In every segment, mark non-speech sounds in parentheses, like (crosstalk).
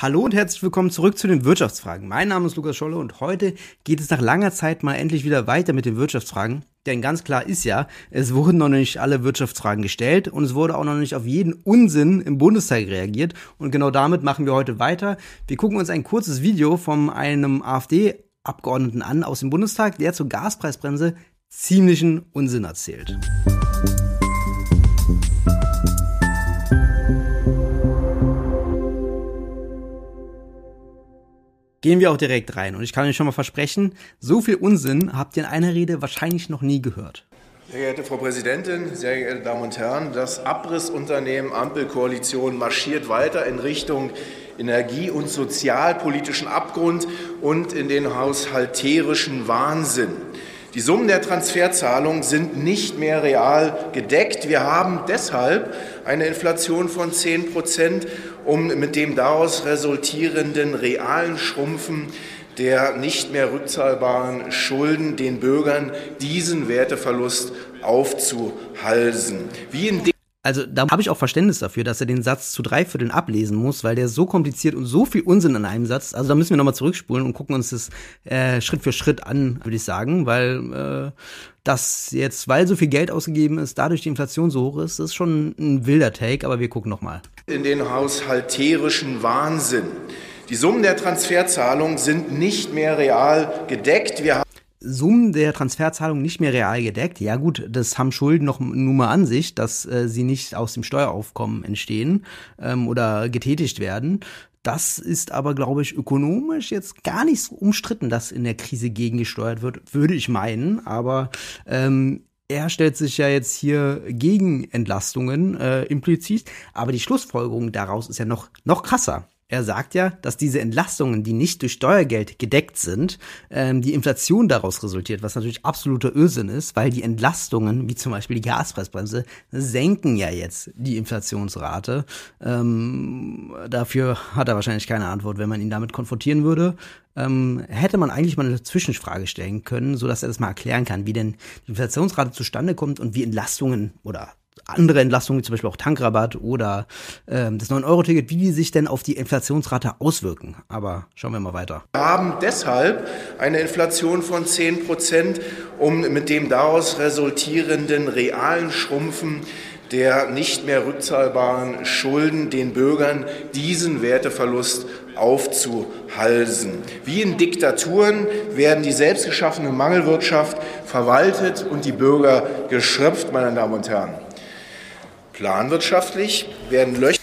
Hallo und herzlich willkommen zurück zu den Wirtschaftsfragen. Mein Name ist Lukas Scholle und heute geht es nach langer Zeit mal endlich wieder weiter mit den Wirtschaftsfragen. Denn ganz klar ist ja, es wurden noch nicht alle Wirtschaftsfragen gestellt und es wurde auch noch nicht auf jeden Unsinn im Bundestag reagiert. Und genau damit machen wir heute weiter. Wir gucken uns ein kurzes Video von einem AfD-Abgeordneten an aus dem Bundestag, der zur Gaspreisbremse ziemlichen Unsinn erzählt. Gehen wir auch direkt rein. Und ich kann euch schon mal versprechen, so viel Unsinn habt ihr in einer Rede wahrscheinlich noch nie gehört. Sehr geehrte Frau Präsidentin, sehr geehrte Damen und Herren, das Abrissunternehmen Ampelkoalition marschiert weiter in Richtung energie- und sozialpolitischen Abgrund und in den haushalterischen Wahnsinn. Die Summen der Transferzahlungen sind nicht mehr real gedeckt. Wir haben deshalb eine Inflation von 10 Prozent, um mit dem daraus resultierenden realen Schrumpfen der nicht mehr rückzahlbaren Schulden den Bürgern diesen Werteverlust aufzuhalsen. Wie in also da habe ich auch Verständnis dafür, dass er den Satz zu drei Vierteln ablesen muss, weil der so kompliziert und so viel Unsinn in einem Satz. Also da müssen wir nochmal zurückspulen und gucken uns das äh, Schritt für Schritt an, würde ich sagen, weil äh, das jetzt, weil so viel Geld ausgegeben ist, dadurch die Inflation so hoch ist, ist schon ein wilder Take, aber wir gucken nochmal. In den haushalterischen Wahnsinn. Die Summen der Transferzahlungen sind nicht mehr real gedeckt. Wir Summen der Transferzahlung nicht mehr real gedeckt. Ja gut, das haben Schulden noch nur mal an sich, dass äh, sie nicht aus dem Steueraufkommen entstehen ähm, oder getätigt werden. Das ist aber, glaube ich, ökonomisch jetzt gar nicht so umstritten, dass in der Krise gegengesteuert wird, würde ich meinen. Aber ähm, er stellt sich ja jetzt hier gegen Entlastungen äh, implizit. Aber die Schlussfolgerung daraus ist ja noch, noch krasser. Er sagt ja, dass diese Entlastungen, die nicht durch Steuergeld gedeckt sind, ähm, die Inflation daraus resultiert, was natürlich absoluter Irrsinn ist, weil die Entlastungen, wie zum Beispiel die Gaspreisbremse, senken ja jetzt die Inflationsrate. Ähm, dafür hat er wahrscheinlich keine Antwort, wenn man ihn damit konfrontieren würde. Ähm, hätte man eigentlich mal eine Zwischenfrage stellen können, so dass er das mal erklären kann, wie denn die Inflationsrate zustande kommt und wie Entlastungen oder andere Entlastungen, zum Beispiel auch Tankrabatt oder ähm, das 9-Euro-Ticket, wie die sich denn auf die Inflationsrate auswirken. Aber schauen wir mal weiter. Wir haben deshalb eine Inflation von 10 Prozent, um mit dem daraus resultierenden realen Schrumpfen der nicht mehr rückzahlbaren Schulden den Bürgern diesen Werteverlust aufzuhalsen. Wie in Diktaturen werden die selbstgeschaffene Mangelwirtschaft verwaltet und die Bürger geschröpft, meine Damen und Herren. Planwirtschaftlich werden Löcher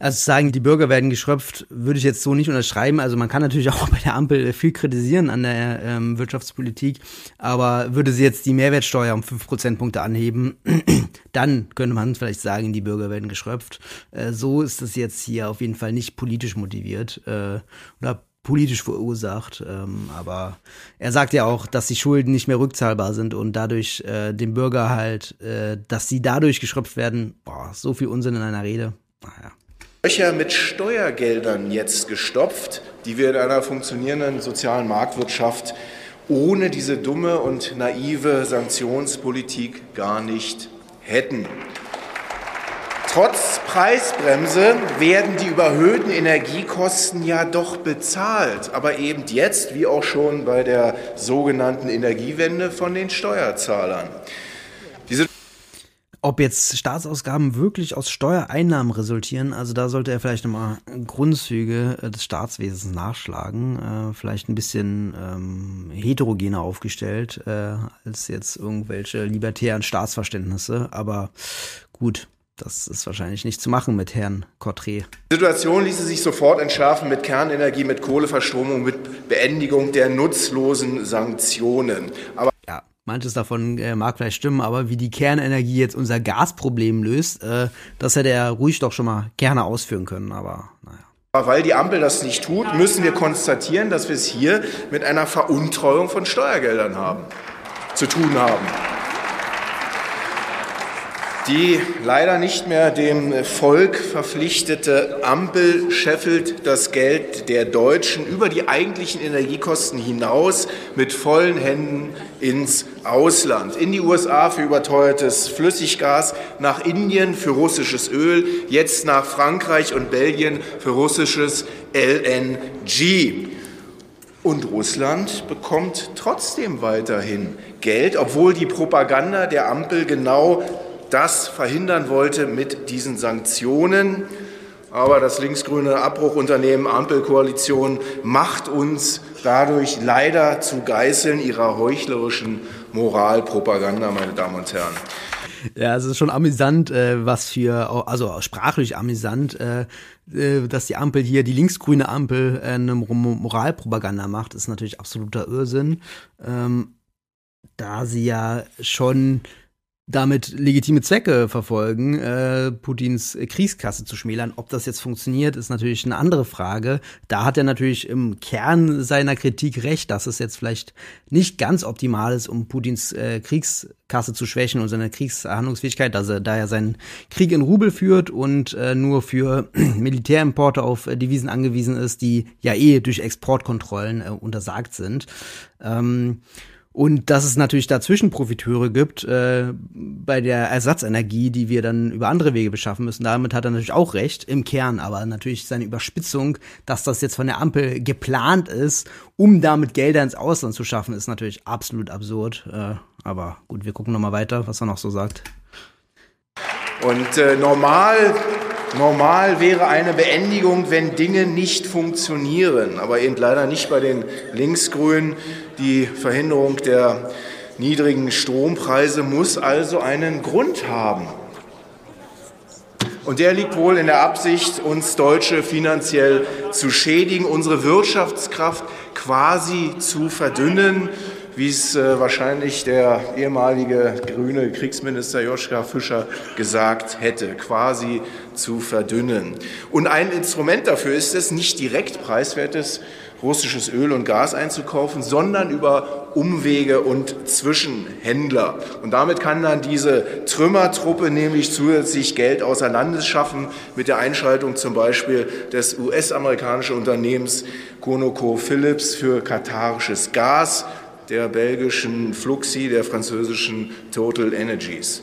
also sagen, die Bürger werden geschröpft, würde ich jetzt so nicht unterschreiben. Also man kann natürlich (laughs) auch bei der Ampel viel kritisieren an der ähm, Wirtschaftspolitik, aber würde sie jetzt die Mehrwertsteuer um fünf Prozentpunkte anheben, (clears throat) dann könnte man vielleicht sagen, die Bürger werden geschröpft. Äh, so ist das jetzt hier auf jeden Fall nicht politisch motiviert äh, oder politisch verursacht. Ähm, aber er sagt ja auch, dass die Schulden nicht mehr rückzahlbar sind und dadurch äh, dem Bürger halt, äh, dass sie dadurch geschröpft werden. Boah, so viel Unsinn in einer Rede. Naja. Löcher mit Steuergeldern jetzt gestopft, die wir in einer funktionierenden sozialen Marktwirtschaft ohne diese dumme und naive Sanktionspolitik gar nicht hätten. Trotz Preisbremse werden die überhöhten Energiekosten ja doch bezahlt, aber eben jetzt, wie auch schon bei der sogenannten Energiewende, von den Steuerzahlern. Diese ob jetzt Staatsausgaben wirklich aus Steuereinnahmen resultieren, also da sollte er vielleicht nochmal Grundzüge äh, des Staatswesens nachschlagen, äh, vielleicht ein bisschen ähm, heterogener aufgestellt äh, als jetzt irgendwelche libertären Staatsverständnisse, aber gut, das ist wahrscheinlich nicht zu machen mit Herrn Cottret. Die Situation ließe sich sofort entschärfen mit Kernenergie, mit Kohleverstromung, mit Beendigung der nutzlosen Sanktionen. Aber ja, manches davon äh, mag vielleicht stimmen, aber wie die Kernenergie jetzt unser Gasproblem löst, äh, das hätte er ruhig doch schon mal gerne ausführen können, aber naja. Weil die Ampel das nicht tut, müssen wir konstatieren, dass wir es hier mit einer Veruntreuung von Steuergeldern haben, zu tun haben. Die leider nicht mehr dem Volk verpflichtete Ampel scheffelt das Geld der Deutschen über die eigentlichen Energiekosten hinaus mit vollen Händen ins Ausland. In die USA für überteuertes Flüssiggas, nach Indien für russisches Öl, jetzt nach Frankreich und Belgien für russisches LNG. Und Russland bekommt trotzdem weiterhin Geld, obwohl die Propaganda der Ampel genau das verhindern wollte mit diesen Sanktionen. Aber das linksgrüne Abbruchunternehmen Ampelkoalition macht uns dadurch leider zu Geißeln ihrer heuchlerischen Moralpropaganda, meine Damen und Herren. Ja, es ist schon amüsant, äh, was für, also sprachlich amüsant, äh, äh, dass die Ampel hier, die linksgrüne Ampel, eine Moralpropaganda macht, ist natürlich absoluter Irrsinn. Ähm, da sie ja schon damit legitime Zwecke verfolgen, äh, Putins Kriegskasse zu schmälern. Ob das jetzt funktioniert, ist natürlich eine andere Frage. Da hat er natürlich im Kern seiner Kritik recht, dass es jetzt vielleicht nicht ganz optimal ist, um Putins äh, Kriegskasse zu schwächen und seine Kriegshandlungsfähigkeit, dass er, da er seinen Krieg in Rubel führt und äh, nur für (clears throat) Militärimporte auf äh, Devisen angewiesen ist, die ja eh durch Exportkontrollen äh, untersagt sind. Ähm, und dass es natürlich dazwischen Profiteure gibt äh, bei der Ersatzenergie, die wir dann über andere Wege beschaffen müssen. Damit hat er natürlich auch recht im Kern, aber natürlich seine Überspitzung, dass das jetzt von der Ampel geplant ist, um damit Gelder ins Ausland zu schaffen, ist natürlich absolut absurd. Äh, aber gut, wir gucken noch mal weiter, was er noch so sagt. Und äh, normal Normal wäre eine Beendigung, wenn Dinge nicht funktionieren, aber eben leider nicht bei den Linksgrünen. Die Verhinderung der niedrigen Strompreise muss also einen Grund haben. Und der liegt wohl in der Absicht, uns Deutsche finanziell zu schädigen, unsere Wirtschaftskraft quasi zu verdünnen wie es äh, wahrscheinlich der ehemalige grüne Kriegsminister Joschka Fischer gesagt hätte, quasi zu verdünnen. Und ein Instrument dafür ist es, nicht direkt preiswertes russisches Öl und Gas einzukaufen, sondern über Umwege und Zwischenhändler. Und damit kann dann diese Trümmertruppe nämlich zusätzlich Geld außer Landes schaffen, mit der Einschaltung zum Beispiel des US-amerikanischen Unternehmens ConocoPhillips für katarisches Gas der belgischen Fluxi, der französischen Total Energies.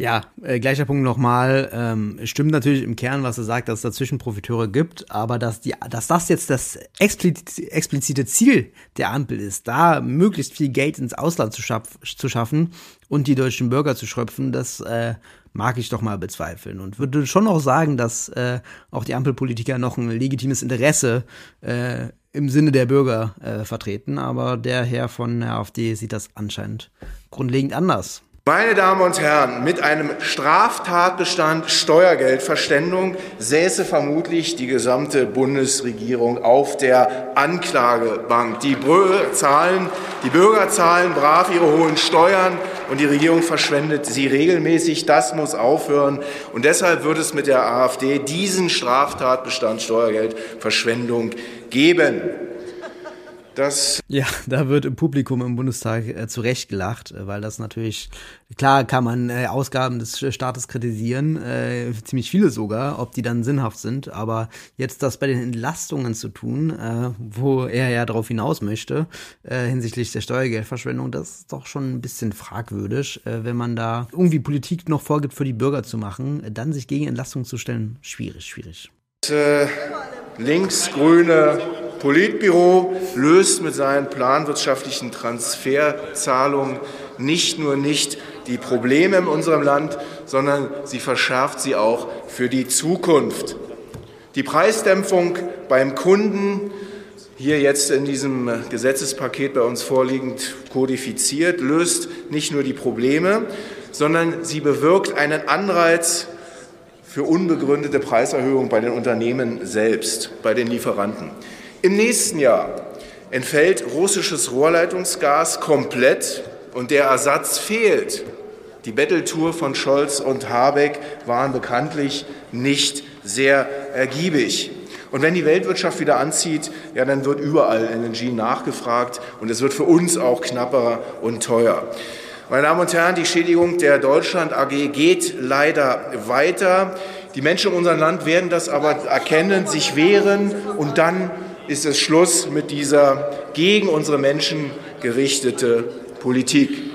Ja, äh, gleicher Punkt nochmal. Ähm, stimmt natürlich im Kern, was er sagt, dass es dazwischen Profiteure gibt, aber dass, die, dass das jetzt das explizite Ziel der Ampel ist, da möglichst viel Geld ins Ausland zu, schaff, zu schaffen und die deutschen Bürger zu schröpfen, das äh, mag ich doch mal bezweifeln und würde schon auch sagen, dass äh, auch die Ampelpolitiker noch ein legitimes Interesse äh, im Sinne der Bürger äh, vertreten, aber der Herr von der AfD sieht das anscheinend grundlegend anders. Meine Damen und Herren, mit einem Straftatbestand Steuergeldverständung säße vermutlich die gesamte Bundesregierung auf der Anklagebank. Die Bürger zahlen, die Bürger zahlen brav ihre hohen Steuern und die Regierung verschwendet sie regelmäßig. Das muss aufhören. Und deshalb wird es mit der AfD diesen Straftatbestand Steuergeldverschwendung geben. Das ja, (laughs) da wird im Publikum im Bundestag äh, zu Recht gelacht, äh, weil das natürlich, klar kann man äh, Ausgaben des Staates kritisieren, äh, ziemlich viele sogar, ob die dann sinnhaft sind, aber jetzt das bei den Entlastungen zu tun, äh, wo er ja darauf hinaus möchte, äh, hinsichtlich der Steuergeldverschwendung, das ist doch schon ein bisschen fragwürdig, äh, wenn man da irgendwie Politik noch vorgibt, für die Bürger zu machen, äh, dann sich gegen Entlastungen zu stellen, schwierig, schwierig. Äh, links-grüne Politbüro löst mit seinen planwirtschaftlichen Transferzahlungen nicht nur nicht die Probleme in unserem Land, sondern sie verschärft sie auch für die Zukunft. Die Preisdämpfung beim Kunden, hier jetzt in diesem Gesetzespaket bei uns vorliegend kodifiziert, löst nicht nur die Probleme, sondern sie bewirkt einen Anreiz für unbegründete Preiserhöhungen bei den Unternehmen selbst, bei den Lieferanten. Im nächsten Jahr entfällt russisches Rohrleitungsgas komplett und der Ersatz fehlt. Die Betteltour von Scholz und Habeck waren bekanntlich nicht sehr ergiebig. Und wenn die Weltwirtschaft wieder anzieht, ja, dann wird überall LNG nachgefragt und es wird für uns auch knapper und teuer. Meine Damen und Herren, die Schädigung der Deutschland AG geht leider weiter. Die Menschen in unserem Land werden das aber erkennen, sich wehren und dann ist es Schluss mit dieser gegen unsere Menschen gerichtete Politik.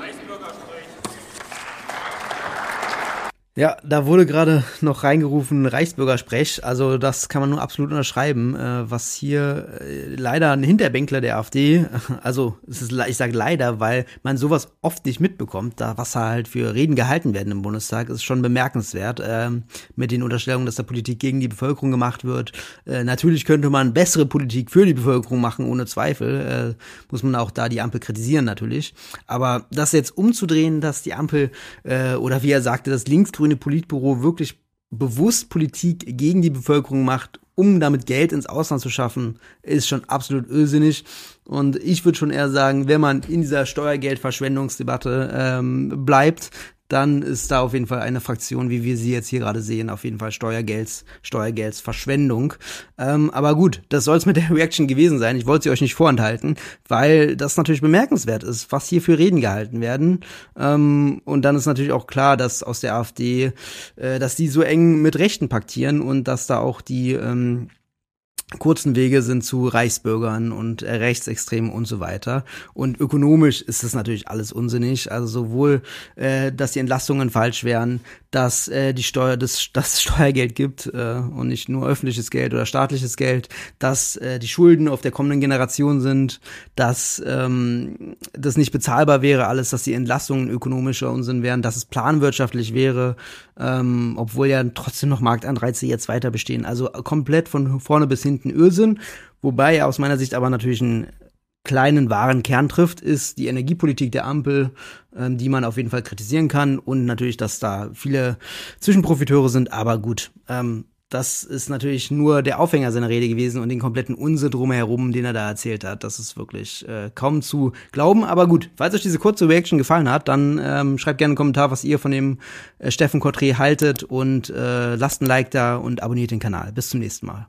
Ja, da wurde gerade noch reingerufen Reichsbürgersprech. Also das kann man nur absolut unterschreiben. Äh, was hier äh, leider ein Hinterbänkler der AfD, (laughs) also ist, ich sage leider, weil man sowas oft nicht mitbekommt, da was halt für Reden gehalten werden im Bundestag, ist schon bemerkenswert. Äh, mit den Unterstellungen, dass da Politik gegen die Bevölkerung gemacht wird. Äh, natürlich könnte man bessere Politik für die Bevölkerung machen, ohne Zweifel. Muss man auch da die Ampel kritisieren natürlich. Aber das jetzt umzudrehen, dass die Ampel oder wie er sagte, das linksgrüne linksgrüne Politbüro wirklich bewusst Politik gegen die Bevölkerung macht, um damit Geld ins Ausland zu schaffen, ist schon absolut irrsinnig. Und ich würde schon eher sagen, wenn man in dieser Steuergeldverschwendungsdebatte ähm, bleibt, dann ist da auf jeden Fall eine Fraktion, wie wir sie jetzt hier gerade sehen, auf jeden Fall Steuergelds, Steuergeldsverschwendung. Ähm, aber gut, das soll es mit der (laughs) Reaction gewesen sein. Ich wollte sie euch nicht vorenthalten, weil das natürlich bemerkenswert ist, was hier für Reden gehalten werden. Ähm, und dann ist natürlich auch klar, dass aus der AfD, äh, dass die so eng mit Rechten paktieren und dass da auch die ähm, kurzen Wege sind zu Reichsbürgern und äh, Rechtsextremen und so weiter. Und ökonomisch ist das natürlich alles unsinnig. Also sowohl, äh, dass die Entlastungen falsch wären, dass äh, die Steuer, das, das Steuergeld gibt äh, und nicht nur öffentliches Geld oder staatliches Geld, dass äh, die Schulden auf der kommenden Generation sind, dass ähm, das nicht bezahlbar wäre, alles, dass die Entlastungen ökonomischer Unsinn wären, dass es planwirtschaftlich wäre, ähm, obwohl ja trotzdem noch Marktanreize jetzt weiter bestehen. Also komplett von vorne bis hinten Irrsinn. Wobei aus meiner Sicht aber natürlich einen kleinen wahren Kern trifft, ist die Energiepolitik der Ampel, ähm, die man auf jeden Fall kritisieren kann und natürlich, dass da viele Zwischenprofiteure sind, aber gut. Ähm, das ist natürlich nur der Aufhänger seiner Rede gewesen und den kompletten Unsinn drumherum, den er da erzählt hat. Das ist wirklich äh, kaum zu glauben. Aber gut, falls euch diese kurze Reaction gefallen hat, dann ähm, schreibt gerne einen Kommentar, was ihr von dem äh, Steffen Cotré haltet und äh, lasst ein Like da und abonniert den Kanal. Bis zum nächsten Mal.